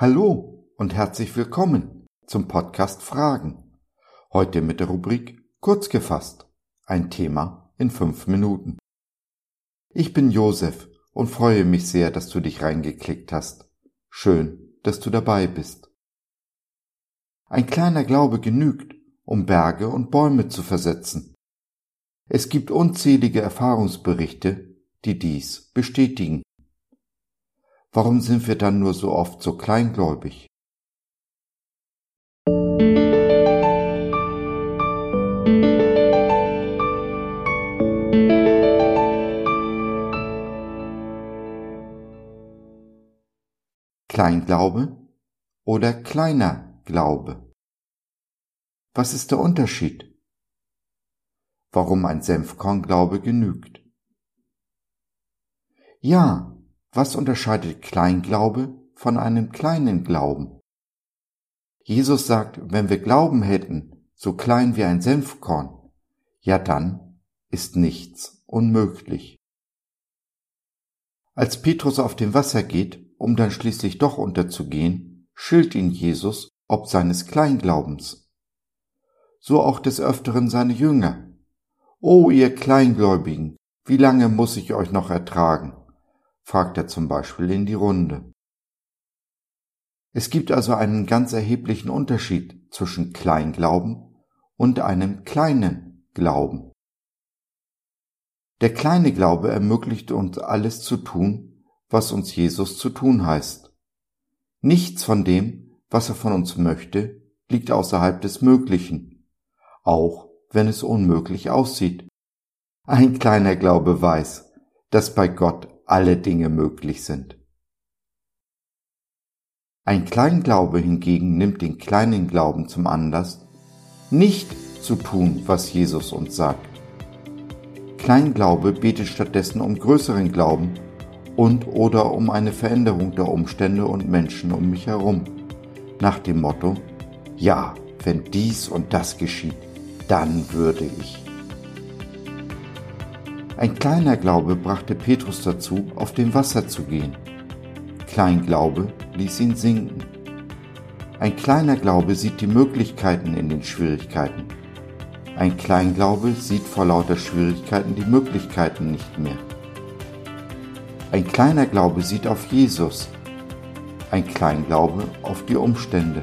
Hallo und herzlich willkommen zum Podcast Fragen. Heute mit der Rubrik Kurz gefasst. Ein Thema in fünf Minuten. Ich bin Josef und freue mich sehr, dass du dich reingeklickt hast. Schön, dass du dabei bist. Ein kleiner Glaube genügt, um Berge und Bäume zu versetzen. Es gibt unzählige Erfahrungsberichte, die dies bestätigen. Warum sind wir dann nur so oft so kleingläubig? Kleinglaube oder kleiner Glaube? Was ist der Unterschied? Warum ein Senfkornglaube genügt? Ja, was unterscheidet Kleinglaube von einem kleinen Glauben? Jesus sagt, wenn wir Glauben hätten, so klein wie ein Senfkorn, ja dann ist nichts unmöglich. Als Petrus auf dem Wasser geht, um dann schließlich doch unterzugehen, schilt ihn Jesus ob seines Kleinglaubens. So auch des Öfteren seine Jünger. O ihr Kleingläubigen, wie lange muss ich euch noch ertragen? Fragt er zum Beispiel in die Runde. Es gibt also einen ganz erheblichen Unterschied zwischen Kleinglauben und einem kleinen Glauben. Der kleine Glaube ermöglicht uns alles zu tun, was uns Jesus zu tun heißt. Nichts von dem, was er von uns möchte, liegt außerhalb des Möglichen, auch wenn es unmöglich aussieht. Ein kleiner Glaube weiß, dass bei Gott alle Dinge möglich sind. Ein Kleinglaube hingegen nimmt den kleinen Glauben zum Anlass, nicht zu tun, was Jesus uns sagt. Kleinglaube betet stattdessen um größeren Glauben und oder um eine Veränderung der Umstände und Menschen um mich herum, nach dem Motto, ja, wenn dies und das geschieht, dann würde ich. Ein kleiner Glaube brachte Petrus dazu, auf dem Wasser zu gehen. Kleinglaube ließ ihn sinken. Ein kleiner Glaube sieht die Möglichkeiten in den Schwierigkeiten. Ein Kleinglaube sieht vor lauter Schwierigkeiten die Möglichkeiten nicht mehr. Ein kleiner Glaube sieht auf Jesus. Ein Kleinglaube auf die Umstände.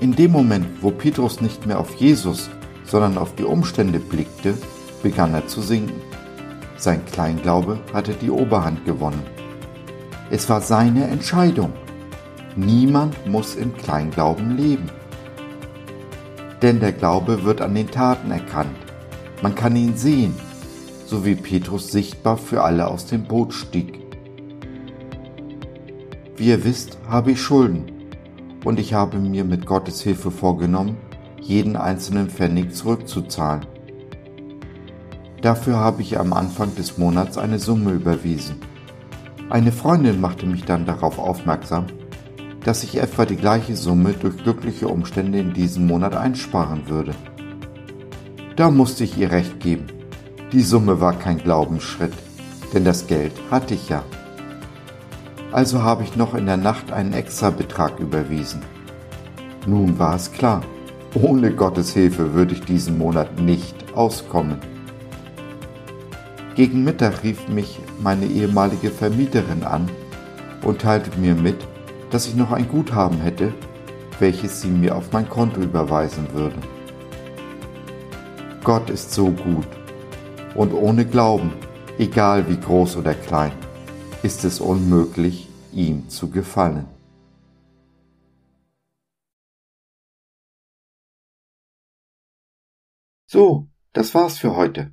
In dem Moment, wo Petrus nicht mehr auf Jesus, sondern auf die Umstände blickte, begann er zu sinken. Sein Kleinglaube hatte die Oberhand gewonnen. Es war seine Entscheidung. Niemand muss im Kleinglauben leben. Denn der Glaube wird an den Taten erkannt. Man kann ihn sehen, so wie Petrus sichtbar für alle aus dem Boot stieg. Wie ihr wisst, habe ich Schulden und ich habe mir mit Gottes Hilfe vorgenommen, jeden einzelnen Pfennig zurückzuzahlen. Dafür habe ich am Anfang des Monats eine Summe überwiesen. Eine Freundin machte mich dann darauf aufmerksam, dass ich etwa die gleiche Summe durch glückliche Umstände in diesem Monat einsparen würde. Da musste ich ihr recht geben. Die Summe war kein Glaubensschritt, denn das Geld hatte ich ja. Also habe ich noch in der Nacht einen Extrabetrag überwiesen. Nun war es klar, ohne Gottes Hilfe würde ich diesen Monat nicht auskommen. Gegen Mittag rief mich meine ehemalige Vermieterin an und teilte mir mit, dass ich noch ein Guthaben hätte, welches sie mir auf mein Konto überweisen würde. Gott ist so gut und ohne Glauben, egal wie groß oder klein, ist es unmöglich, ihm zu gefallen. So, das war's für heute.